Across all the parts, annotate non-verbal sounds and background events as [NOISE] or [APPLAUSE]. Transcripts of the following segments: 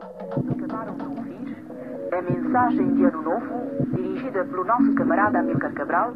Acabaram de ouvir a mensagem de Ano Novo dirigida pelo nosso camarada Amílcar Cabral.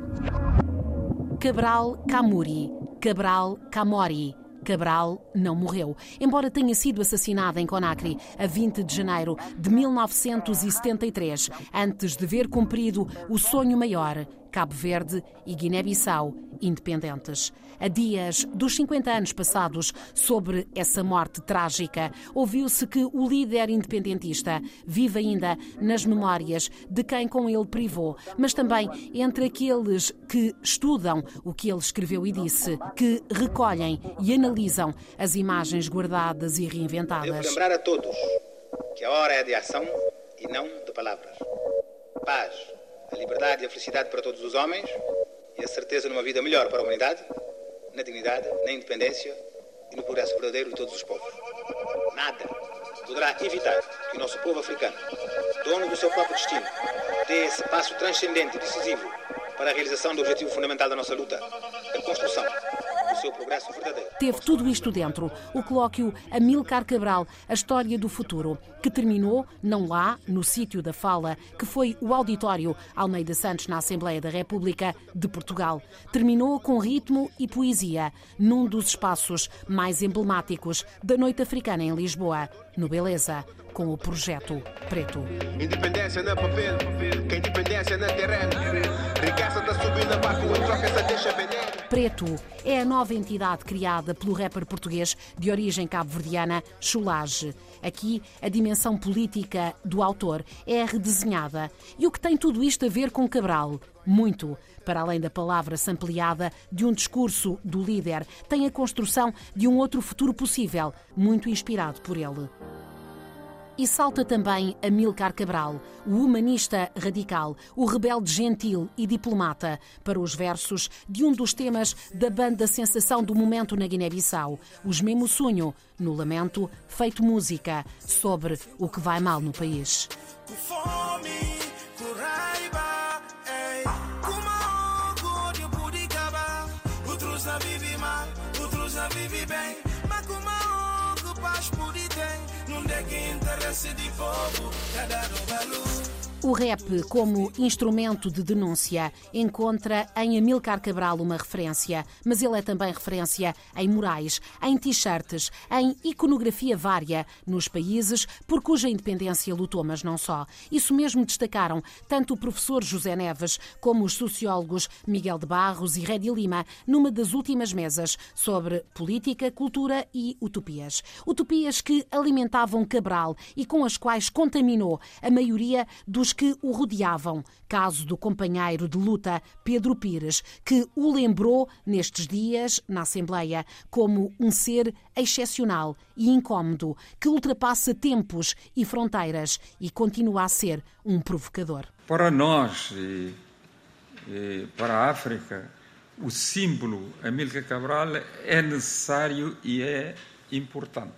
Cabral Camuri, Cabral Camori. Cabral não morreu, embora tenha sido assassinado em Conakry a 20 de janeiro de 1973, antes de ver cumprido o sonho maior Cabo Verde e Guiné-Bissau independentes. A dias dos 50 anos passados sobre essa morte trágica, ouviu-se que o líder independentista vive ainda nas memórias de quem com ele privou, mas também entre aqueles que estudam o que ele escreveu e disse, que recolhem e analisam as imagens guardadas e reinventadas. Devo lembrar a todos que a hora é de ação e não de palavras. Paz a liberdade e a felicidade para todos os homens e a certeza numa vida melhor para a humanidade, na dignidade, na independência e no progresso verdadeiro de todos os povos. Nada poderá evitar que o nosso povo africano, dono do seu próprio destino, dê esse passo transcendente e decisivo para a realização do objetivo fundamental da nossa luta, a construção seu progresso verdadeiro. Teve tudo isto dentro. O colóquio Amilcar Cabral, a história do futuro, que terminou não lá, no sítio da fala, que foi o auditório Almeida Santos na Assembleia da República de Portugal. Terminou com ritmo e poesia, num dos espaços mais emblemáticos da noite africana em Lisboa, no Beleza com o projeto Preto. Independência na papel, que independência na terreno. Riqueza da subida, barco, troca essa deixa. Preto é a nova entidade criada pelo rapper português de origem cabo-verdiana Chulage. Aqui, a dimensão política do autor é redesenhada. E o que tem tudo isto a ver com Cabral? Muito. Para além da palavra sampleada de um discurso do líder, tem a construção de um outro futuro possível, muito inspirado por ele. E salta também Amilcar Cabral, o humanista radical, o rebelde gentil e diplomata, para os versos de um dos temas da banda Sensação do Momento na Guiné-Bissau, Os Mesmo Sonho, no Lamento, feito música sobre o que vai mal no país. Deke interesse di povo, cada roba lui O rap, como instrumento de denúncia, encontra em Amilcar Cabral uma referência, mas ele é também referência em morais, em t-shirts, em iconografia vária nos países por cuja independência lutou, mas não só. Isso mesmo destacaram tanto o professor José Neves como os sociólogos Miguel de Barros e Redi Lima numa das últimas mesas sobre política, cultura e utopias. Utopias que alimentavam Cabral e com as quais contaminou a maioria dos que o rodeavam. Caso do companheiro de luta Pedro Pires, que o lembrou nestes dias na Assembleia como um ser excepcional e incômodo, que ultrapassa tempos e fronteiras e continua a ser um provocador. Para nós e, e para a África, o símbolo Amílcar Cabral é necessário e é importante.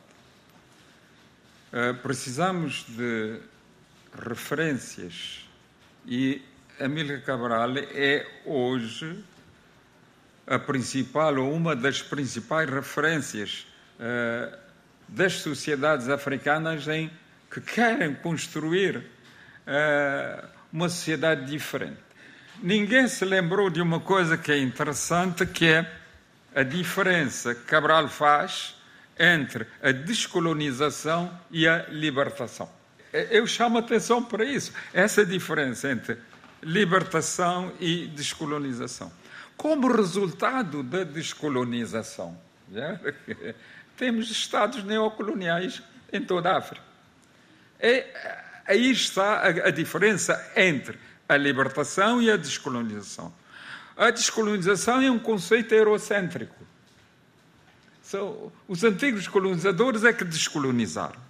Uh, precisamos de referências e Amílcar Cabral é hoje a principal ou uma das principais referências uh, das sociedades africanas em que querem construir uh, uma sociedade diferente. Ninguém se lembrou de uma coisa que é interessante, que é a diferença que Cabral faz entre a descolonização e a libertação. Eu chamo atenção para isso, essa diferença entre libertação e descolonização. Como resultado da descolonização, já, [LAUGHS] temos estados neocoloniais em toda a África. É, aí está a, a diferença entre a libertação e a descolonização. A descolonização é um conceito eurocêntrico. So, os antigos colonizadores é que descolonizaram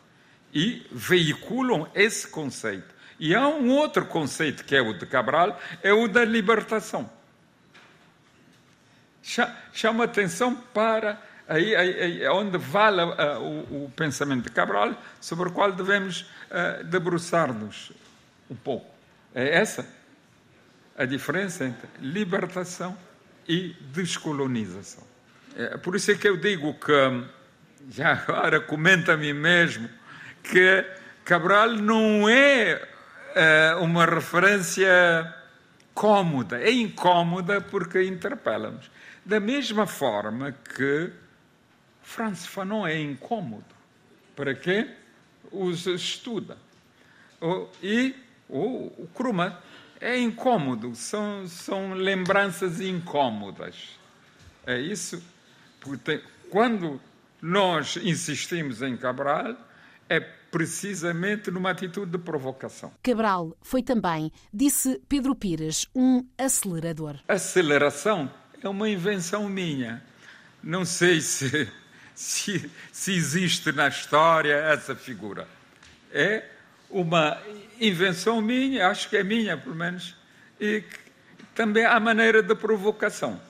e veiculam esse conceito. E há um outro conceito que é o de Cabral, é o da libertação. Chama atenção para aí, aí, aí onde vale uh, o, o, pensamento de Cabral, sobre o qual devemos uh, debruçar-nos um pouco. É essa a diferença entre libertação e descolonização. É, por isso é que eu digo que, já agora comenta a mim mesmo, que Cabral não é uh, uma referência cômoda, é incômoda porque interpela-nos. Da mesma forma que Franz Fanon é incômodo. Para quê? Os estuda. E o Kruma é incômodo, são, são lembranças incômodas. É isso. Porque quando nós insistimos em Cabral, é precisamente numa atitude de provocação. Cabral foi também, disse Pedro Pires, um acelerador. Aceleração é uma invenção minha. Não sei se, se, se existe na história essa figura. É uma invenção minha, acho que é minha, pelo menos, e também a maneira de provocação.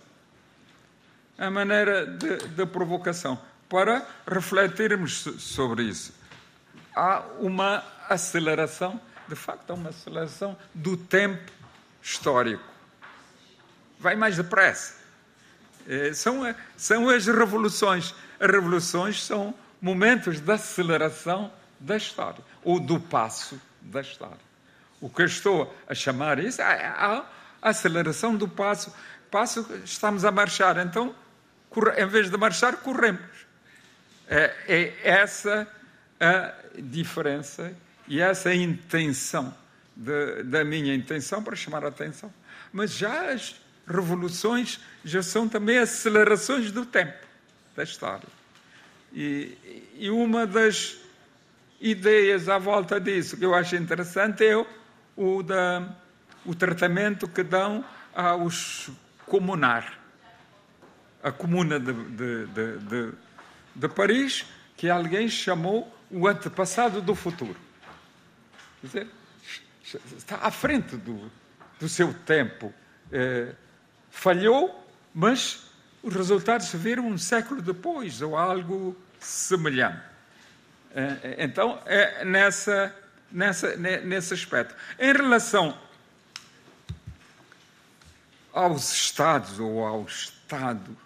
A maneira de, de provocação. Para refletirmos sobre isso. Há uma aceleração, de facto, há uma aceleração do tempo histórico. Vai mais depressa. É, são, são as revoluções. As revoluções são momentos de aceleração da história, ou do passo da história. O que eu estou a chamar isso é a aceleração do passo. Passo, estamos a marchar, então, em vez de marchar, corremos. É, é essa a diferença e essa a intenção de, da minha intenção para chamar a atenção. Mas já as revoluções já são também acelerações do tempo, da história. E, e uma das ideias à volta disso que eu acho interessante é o, o, da, o tratamento que dão aos comunar. A comuna de, de, de, de, Paris, que alguém chamou o antepassado do futuro. Quer dizer, está à frente do, do seu tempo. É, falhou, mas os resultados se viram um século depois, ou algo semelhante. É, então, é nessa, nessa, nesse aspecto. Em relação aos Estados ou ao Estado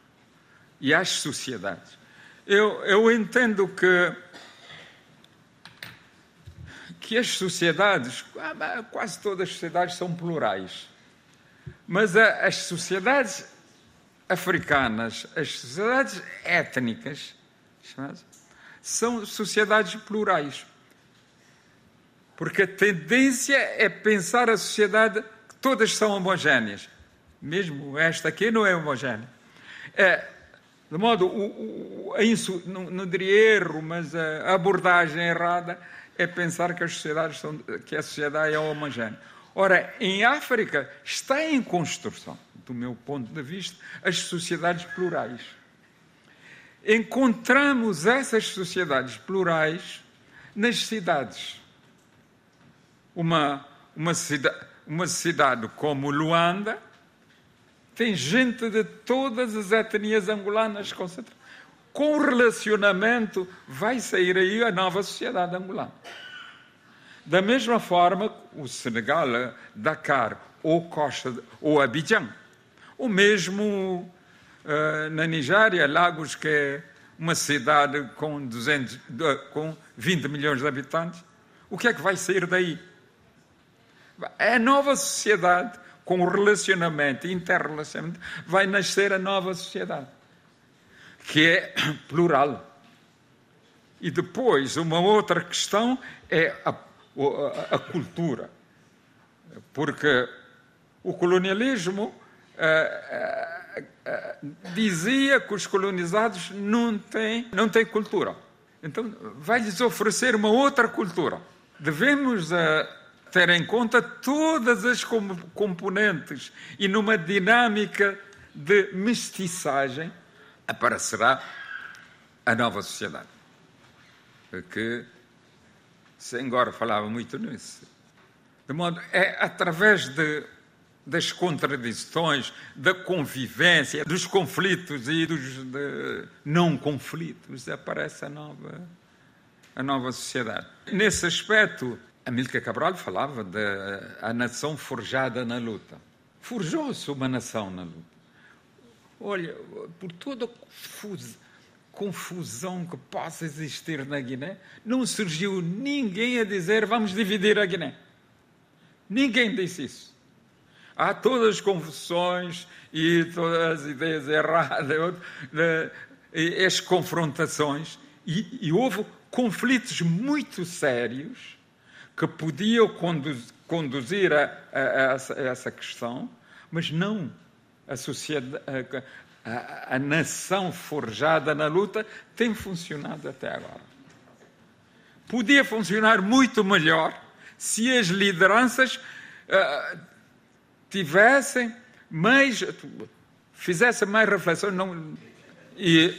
e às sociedades, eu, eu entendo que, que as sociedades, quase todas as sociedades são plurais, mas as sociedades africanas, as sociedades étnicas, são sociedades plurais. Porque a tendência é pensar a sociedade que todas são homogéneas. Mesmo esta aqui não é homogénea. É, de modo, o, o, a insu, não, não diria erro, mas a abordagem errada é pensar que, as sociedades são, que a sociedade é homogénea. Ora, em África está em construção, do meu ponto de vista, as sociedades plurais encontramos essas sociedades plurais nas cidades. Uma, uma, cida, uma cidade como Luanda tem gente de todas as etnias angolanas concentradas. Com relacionamento, vai sair aí a nova sociedade angolana. Da mesma forma, o Senegal, Dakar, ou Costa, ou Abidjan, o mesmo eh, na Nigéria, Lagos, que é uma cidade com, 200, com 20 milhões de habitantes, o que é que vai sair daí? É a nova sociedade, com o relacionamento, interrelacionamento, vai nascer a nova sociedade, que é plural. E depois, uma outra questão é a, a, cultura. Porque o colonialismo. Uh, dizia que os colonizados não têm, não têm cultura. Então, vai-lhes oferecer uma outra cultura. Devemos ter em conta todas as componentes e numa dinâmica de mestiçagem aparecerá a nova sociedade. Que Senghor falava muito nisso. De modo, é através de das contradições, da convivência, dos conflitos e dos não conflitos, aparece a nova, a nova sociedade. Nesse aspecto, Amílcar Cabral falava da nação forjada na luta. Forjou-se uma nação na luta. Olha, por toda confusão que possa existir na Guiné, não surgiu ninguém a dizer vamos dividir a Guiné. Ninguém disse isso. Há todas as confusões e todas as ideias erradas, e as confrontações, e, e houve conflitos muito sérios que podiam conduzir a, a, a, essa, a, essa, questão, mas não a sociedade, a, nação forjada na luta tem funcionado até agora. Podia funcionar muito melhor se as lideranças uh, tivessem mais, fizessem mais reflexões não, e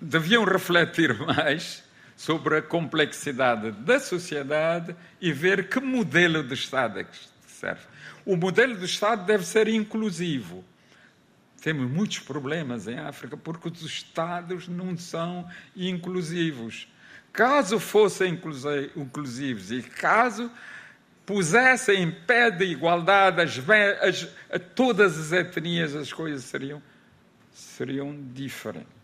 deviam refletir [LAUGHS] mais sobre a complexidade da sociedade e ver que modelo de Estado é que serve. O modelo de Estado deve ser inclusivo. Temos muitos problemas em África porque os Estados não são inclusivos. Caso fossem inclusivos e caso pusessem em pé de igualdade as, as, todas as etnias, as coisas seriam, seriam diferentes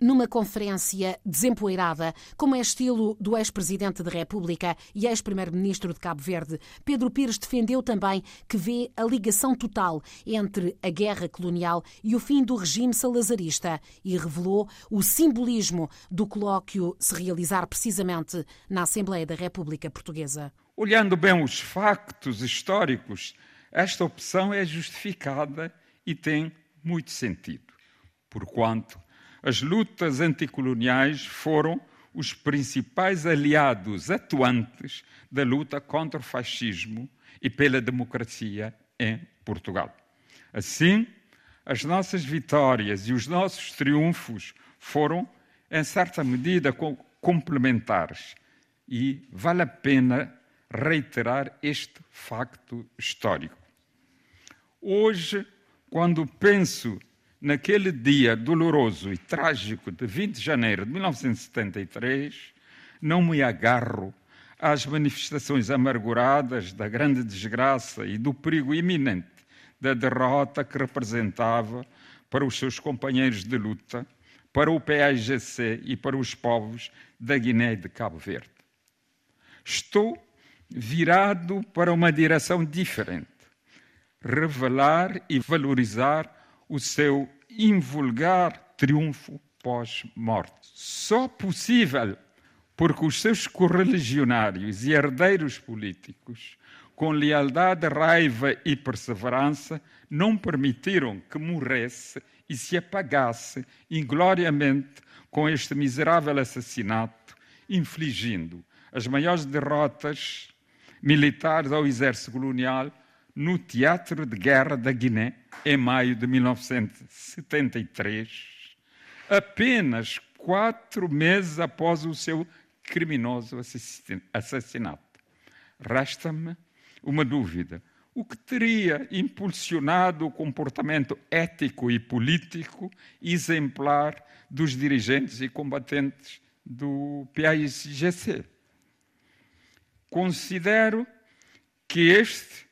numa conferência desempoeirada, como é estilo do ex-presidente da República e ex-primeiro-ministro de Cabo Verde, Pedro Pires defendeu também que vê a ligação total entre a guerra colonial e o fim do regime salazarista e revelou o simbolismo do colóquio se realizar precisamente na Assembleia da República Portuguesa. Olhando bem os factos históricos, esta opção é justificada e tem muito sentido, porquanto as lutas anticoloniais foram os principais aliados atuantes da luta contra o fascismo e pela democracia em Portugal. Assim, as nossas vitórias e os nossos triunfos foram, em certa medida, complementares. E vale a pena reiterar este facto histórico. Hoje, quando penso naquele dia doloroso e trágico de 20 de janeiro de 1973, não me agarro às manifestações amarguradas da grande desgraça e do perigo iminente da derrota que representava para os seus companheiros de luta, para o PAIGC e para os povos da Guiné e de Cabo Verde. Estou virado para uma direção diferente. Revelar e valorizar o seu invulgar triunfo pós-morte. Só possível porque os seus correligionários e herdeiros políticos, com lealdade, raiva e perseverança, não permitiram que morresse e se apagasse ingloriamente com este miserável assassinato, infligindo as maiores derrotas militares ao exército colonial no Teatro de Guerra da Guiné, em maio de 1973, apenas quatro meses após o seu criminoso assassinato. Resta-me uma dúvida. O que teria impulsionado o comportamento ético e político exemplar dos dirigentes e combatentes do PAIGC? Considero que este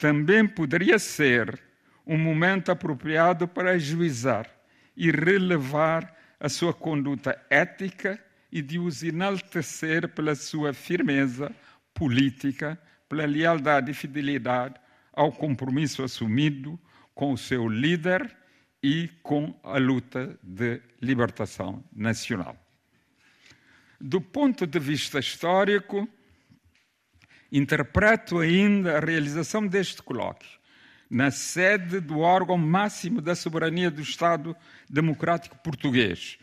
também poderia ser um momento apropriado para ajuizar e relevar a sua conduta ética e de os enaltecer pela sua firmeza política, pela lealdade e fidelidade ao compromisso assumido com o seu líder e com a luta de libertação nacional. Do ponto de vista histórico, interpreto ainda a realização deste colóquio na sede do órgão máximo da soberania do Estado Democrático Português,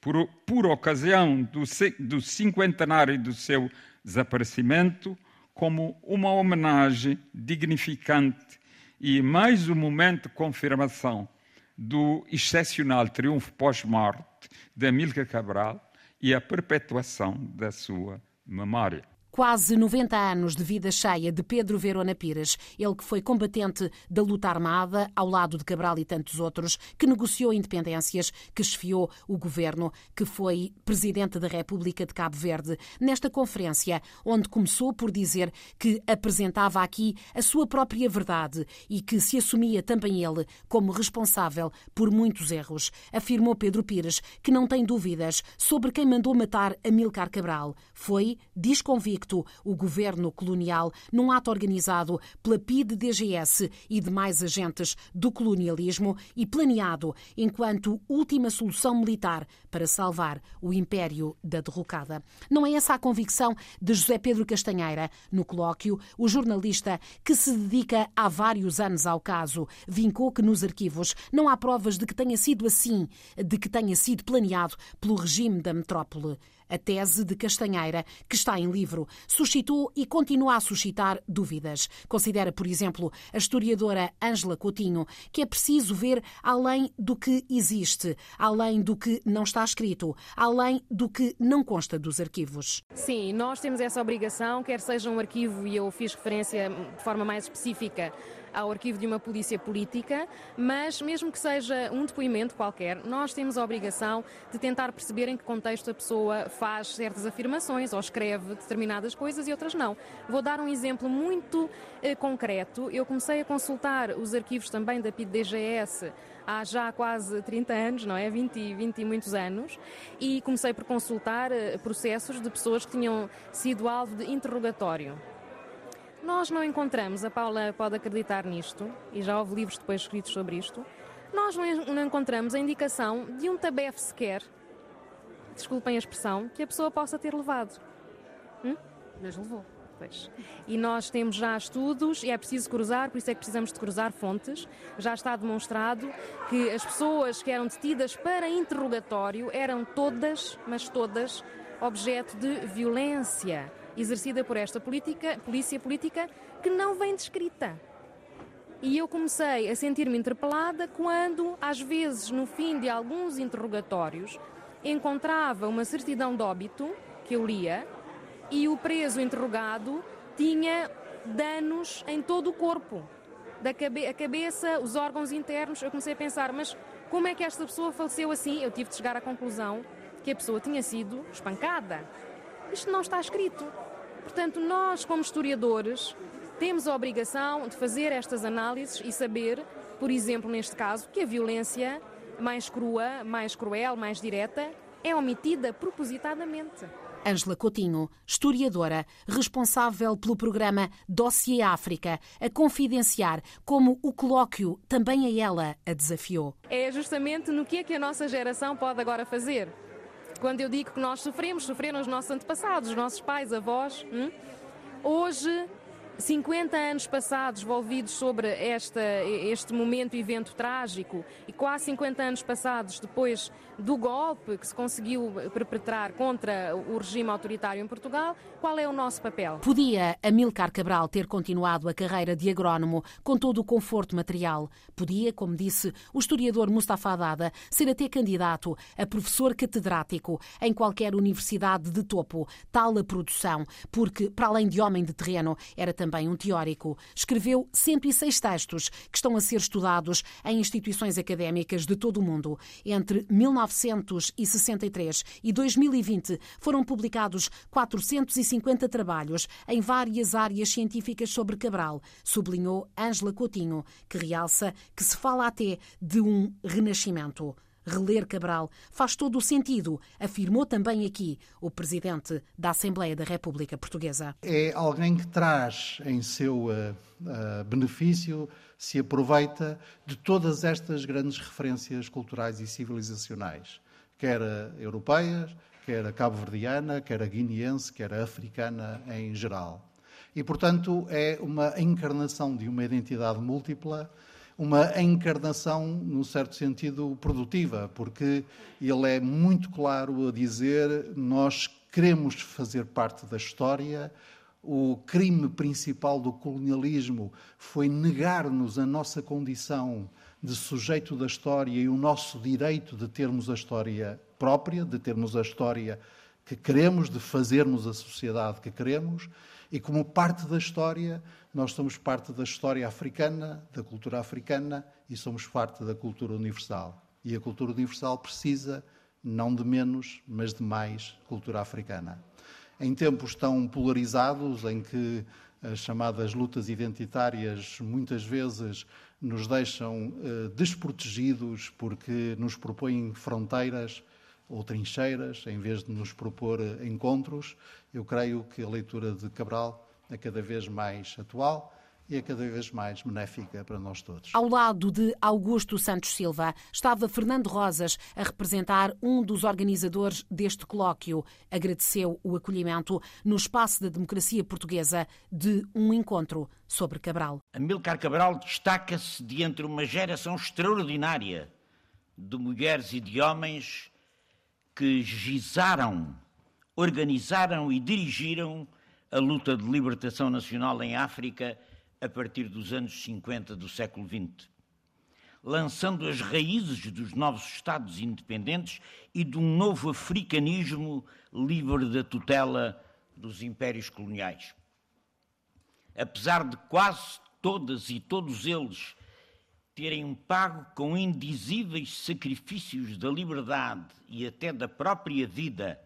por, por ocasião do, do cinquentenário do seu desaparecimento, como uma homenagem dignificante e mais um momento de confirmação do excepcional triunfo pós-morte de Amílcar Cabral e a perpetuação da sua memória. Quase 90 anos de vida cheia de Pedro Verona Pires, ele que foi combatente da luta armada ao lado de Cabral e tantos outros, que negociou independências, que esfiou o governo, que foi presidente da República de Cabo Verde, nesta conferência, onde começou por dizer que apresentava aqui a sua própria verdade e que se assumia também ele como responsável por muitos erros. Afirmou Pedro Pires que não tem dúvidas sobre quem mandou matar Amílcar Cabral. Foi, diz o governo colonial num ato organizado pela PIDE-DGS e demais agentes do colonialismo e planeado enquanto última solução militar para salvar o império da derrocada. Não é essa a convicção de José Pedro Castanheira. No colóquio, o jornalista que se dedica há vários anos ao caso vincou que nos arquivos não há provas de que tenha sido assim, de que tenha sido planeado pelo regime da metrópole. A tese de Castanheira, que está em livro, suscitou e continua a suscitar dúvidas. Considera, por exemplo, a historiadora Ângela Coutinho que é preciso ver além do que existe, além do que não está escrito, além do que não consta dos arquivos. Sim, nós temos essa obrigação, quer seja um arquivo, e eu fiz referência de forma mais específica ao arquivo de uma polícia política, mas mesmo que seja um depoimento qualquer, nós temos a obrigação de tentar perceber em que contexto a pessoa faz certas afirmações ou escreve determinadas coisas e outras não. Vou dar um exemplo muito eh, concreto. Eu comecei a consultar os arquivos também da PID-DGS há já quase 30 anos, não é? 20, 20 e muitos anos, e comecei por consultar eh, processos de pessoas que tinham sido alvo de interrogatório. Nós não encontramos, a Paula pode acreditar nisto, e já houve livros depois escritos sobre isto, nós não encontramos a indicação de um tabefe sequer, desculpem a expressão, que a pessoa possa ter levado. Hum? Mas levou. Pois. E nós temos já estudos e é preciso cruzar, por isso é que precisamos de cruzar fontes. Já está demonstrado que as pessoas que eram detidas para interrogatório eram todas, mas todas, objeto de violência exercida por esta política, polícia política que não vem descrita. E eu comecei a sentir-me interpelada quando, às vezes, no fim de alguns interrogatórios, encontrava uma certidão de óbito que eu lia e o preso interrogado tinha danos em todo o corpo. Da cabe a cabeça, os órgãos internos. Eu comecei a pensar, mas como é que esta pessoa faleceu assim? Eu tive de chegar à conclusão que a pessoa tinha sido espancada. Isto não está escrito. Portanto, nós, como historiadores, temos a obrigação de fazer estas análises e saber, por exemplo, neste caso, que a violência mais crua, mais cruel, mais direta é omitida propositadamente. Ângela Coutinho, historiadora, responsável pelo programa Dossiê África, a confidenciar como o colóquio também a ela a desafiou. É justamente no que é que a nossa geração pode agora fazer. Quando eu digo que nós sofremos, sofreram os nossos antepassados, os nossos pais, avós. Hum? Hoje 50 anos passados envolvidos sobre esta, este momento, evento trágico, e quase 50 anos passados depois do golpe que se conseguiu perpetrar contra o regime autoritário em Portugal, qual é o nosso papel? Podia Amilcar Cabral ter continuado a carreira de agrónomo com todo o conforto material. Podia, como disse o historiador Mustafa Haddad, ser até candidato a professor catedrático em qualquer universidade de topo, tal a produção, porque, para além de homem de terreno, era também um teórico. Escreveu 106 textos que estão a ser estudados em instituições académicas de todo o mundo. Entre 1963 e 2020 foram publicados 450 trabalhos em várias áreas científicas sobre Cabral, sublinhou Ângela Coutinho, que realça que se fala até de um renascimento. Reler Cabral faz todo o sentido, afirmou também aqui o presidente da Assembleia da República Portuguesa. É alguém que traz em seu uh, uh, benefício, se aproveita de todas estas grandes referências culturais e civilizacionais, quer europeias, quer a cabo-verdiana, quer a guineense, quer a africana em geral. E, portanto, é uma encarnação de uma identidade múltipla uma encarnação, num certo sentido, produtiva, porque ele é muito claro a dizer: nós queremos fazer parte da história. O crime principal do colonialismo foi negar-nos a nossa condição de sujeito da história e o nosso direito de termos a história própria, de termos a história que queremos, de fazermos a sociedade que queremos, e como parte da história, nós somos parte da história africana, da cultura africana e somos parte da cultura universal. E a cultura universal precisa não de menos, mas de mais cultura africana. Em tempos tão polarizados, em que as chamadas lutas identitárias muitas vezes nos deixam eh, desprotegidos porque nos propõem fronteiras ou trincheiras, em vez de nos propor eh, encontros, eu creio que a leitura de Cabral é cada vez mais atual e é cada vez mais benéfica para nós todos. Ao lado de Augusto Santos Silva estava Fernando Rosas a representar um dos organizadores deste colóquio. Agradeceu o acolhimento no espaço da democracia portuguesa de um encontro sobre Cabral. Amilcar Cabral destaca-se de entre uma geração extraordinária de mulheres e de homens que gizaram, organizaram e dirigiram a luta de libertação nacional em África a partir dos anos 50 do século XX, lançando as raízes dos novos Estados independentes e de um novo africanismo livre da tutela dos impérios coloniais. Apesar de quase todas e todos eles terem pago com indizíveis sacrifícios da liberdade e até da própria vida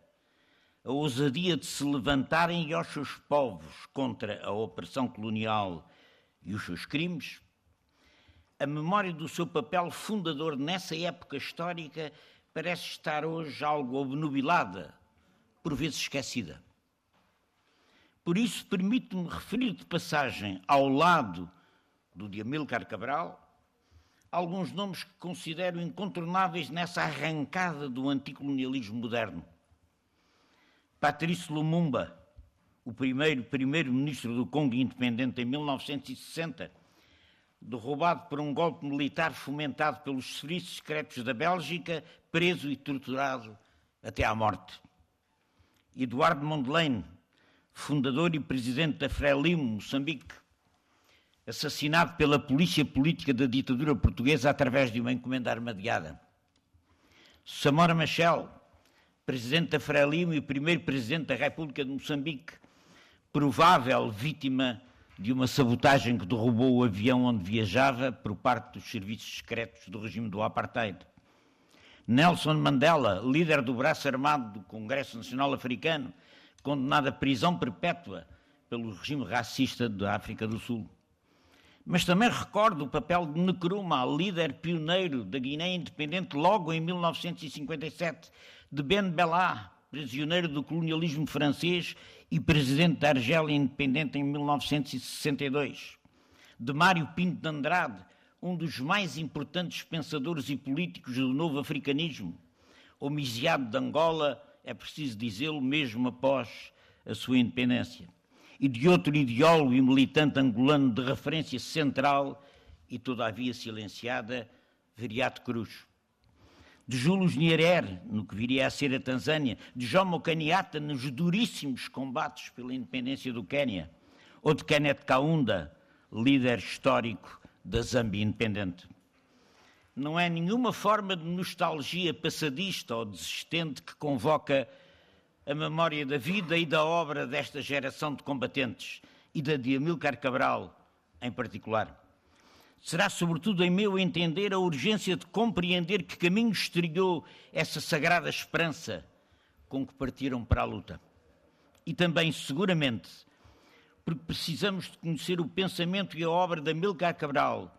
a ousadia de se levantarem aos seus povos contra a opressão colonial e os seus crimes, a memória do seu papel fundador nessa época histórica parece estar hoje algo obnubilada, por vezes esquecida. Por isso, permito-me referir de passagem ao lado do de Amílcar Cabral alguns nomes que considero incontornáveis nessa arrancada do anticolonialismo moderno. Patrice Lumumba, o primeiro primeiro-ministro do Congo independente em 1960, derrubado por um golpe militar fomentado pelos serviços secretos da Bélgica, preso e torturado até à morte. Eduardo Mondlane, fundador e presidente da Frelimo, Moçambique, assassinado pela polícia política da ditadura portuguesa através de uma encomenda armadeada. Samora Machel, presidente da Frelimo e primeiro presidente da República de Moçambique, provável vítima de uma sabotagem que derrubou o avião onde viajava por parte dos serviços secretos do regime do apartheid. Nelson Mandela, líder do braço armado do Congresso Nacional Africano, condenado à prisão perpétua pelo regime racista da África do Sul. Mas também recordo o papel de Nkrumah, líder pioneiro da Guiné Independente, logo em 1957, de Ben Bella, prisioneiro do colonialismo francês e presidente da Argélia independente em 1962. De Mário Pinto de Andrade, um dos mais importantes pensadores e políticos do novo africanismo. Homiciado de Angola, é preciso dizê-lo, mesmo após a sua independência. E de outro ideólogo e militante angolano de referência central e todavia silenciada, Viriato Cruz. De Júlio Nyerere, no que viria a ser a Tanzânia, de Jomo Kenyatta nos duríssimos combates pela independência do Quênia, ou de Kenneth Kaunda, líder histórico da Zâmbia independente. Não é nenhuma forma de nostalgia passadista ou desistente que convoca a memória da vida e da obra desta geração de combatentes e da de Amílcar Cabral em particular será, sobretudo, em meu entender, a urgência de compreender que caminho estrilhou essa sagrada esperança com que partiram para a luta. E também, seguramente, porque precisamos de conhecer o pensamento e a obra de Amilcar Cabral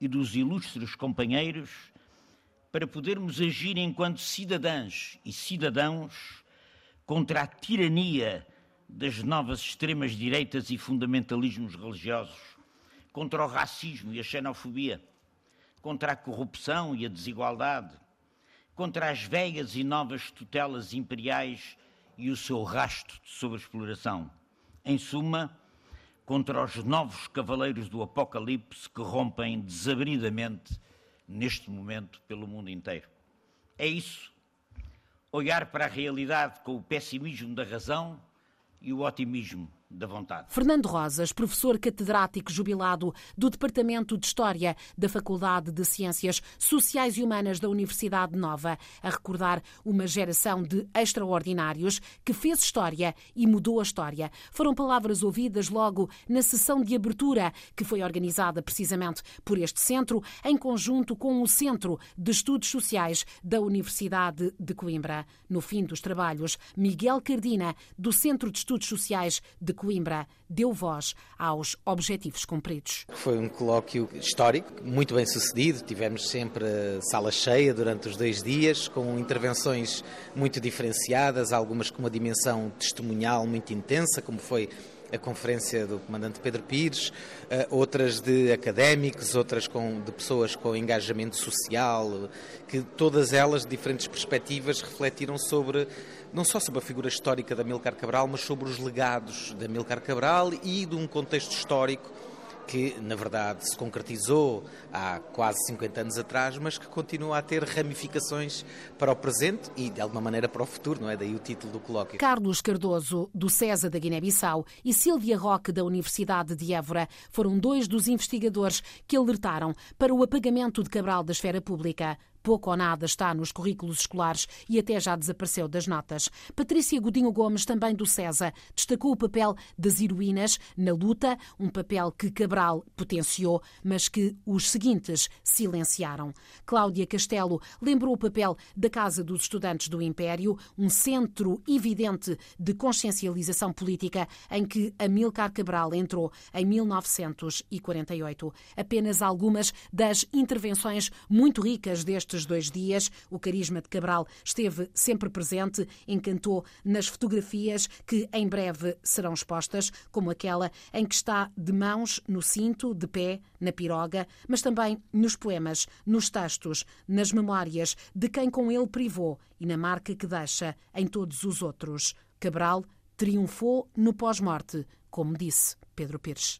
e dos ilustres companheiros para podermos agir enquanto cidadãs e cidadãos contra a tirania das novas extremas direitas e fundamentalismos religiosos contra o racismo e a xenofobia, contra a corrupção e a desigualdade, contra as velhas e novas tutelas imperiais e o seu rasto de sobreexploração. Em suma, contra os novos cavaleiros do Apocalipse que rompem desabridamente neste momento pelo mundo inteiro. É isso. Olhar para a realidade com o pessimismo da razão e o otimismo da vontade. Fernando Rosas, professor catedrático jubilado do Departamento de História da Faculdade de Ciências Sociais e Humanas da Universidade Nova, a recordar uma geração de extraordinários que fez história e mudou a história. Foram palavras ouvidas logo na sessão de abertura, que foi organizada precisamente por este centro, em conjunto com o Centro de Estudos Sociais da Universidade de Coimbra. No fim dos trabalhos, Miguel Cardina, do Centro de Estudos Sociais de Coimbra, deu voz aos objetivos cumpridos. Foi um colóquio histórico, muito bem sucedido. Tivemos sempre sala cheia durante os dois dias, com intervenções muito diferenciadas, algumas com uma dimensão testemunhal muito intensa, como foi a conferência do comandante Pedro Pires, eh, outras de académicos, outras com, de pessoas com engajamento social, que todas elas, de diferentes perspectivas, refletiram sobre não só sobre a figura histórica da Amílcar Cabral, mas sobre os legados da Amílcar Cabral e de um contexto histórico que, na verdade, se concretizou há quase 50 anos atrás, mas que continua a ter ramificações para o presente e, de alguma maneira, para o futuro, não é? Daí o título do colóquio. Carlos Cardoso, do CESA da Guiné-Bissau, e Silvia Roque, da Universidade de Évora, foram dois dos investigadores que alertaram para o apagamento de Cabral da esfera pública pouco ou nada está nos currículos escolares e até já desapareceu das notas. Patrícia Godinho Gomes, também do CESA, destacou o papel das heroínas na luta, um papel que Cabral potenciou, mas que os seguintes silenciaram. Cláudia Castelo lembrou o papel da Casa dos Estudantes do Império, um centro evidente de consciencialização política em que Amílcar Cabral entrou em 1948. Apenas algumas das intervenções muito ricas deste nestes dois dias. O carisma de Cabral esteve sempre presente, encantou nas fotografias que em breve serão expostas, como aquela em que está de mãos no cinto, de pé, na piroga, mas também nos poemas, nos textos, nas memórias de quem com ele privou e na marca que deixa em todos os outros. Cabral triunfou no pós-morte, como disse Pedro Pires.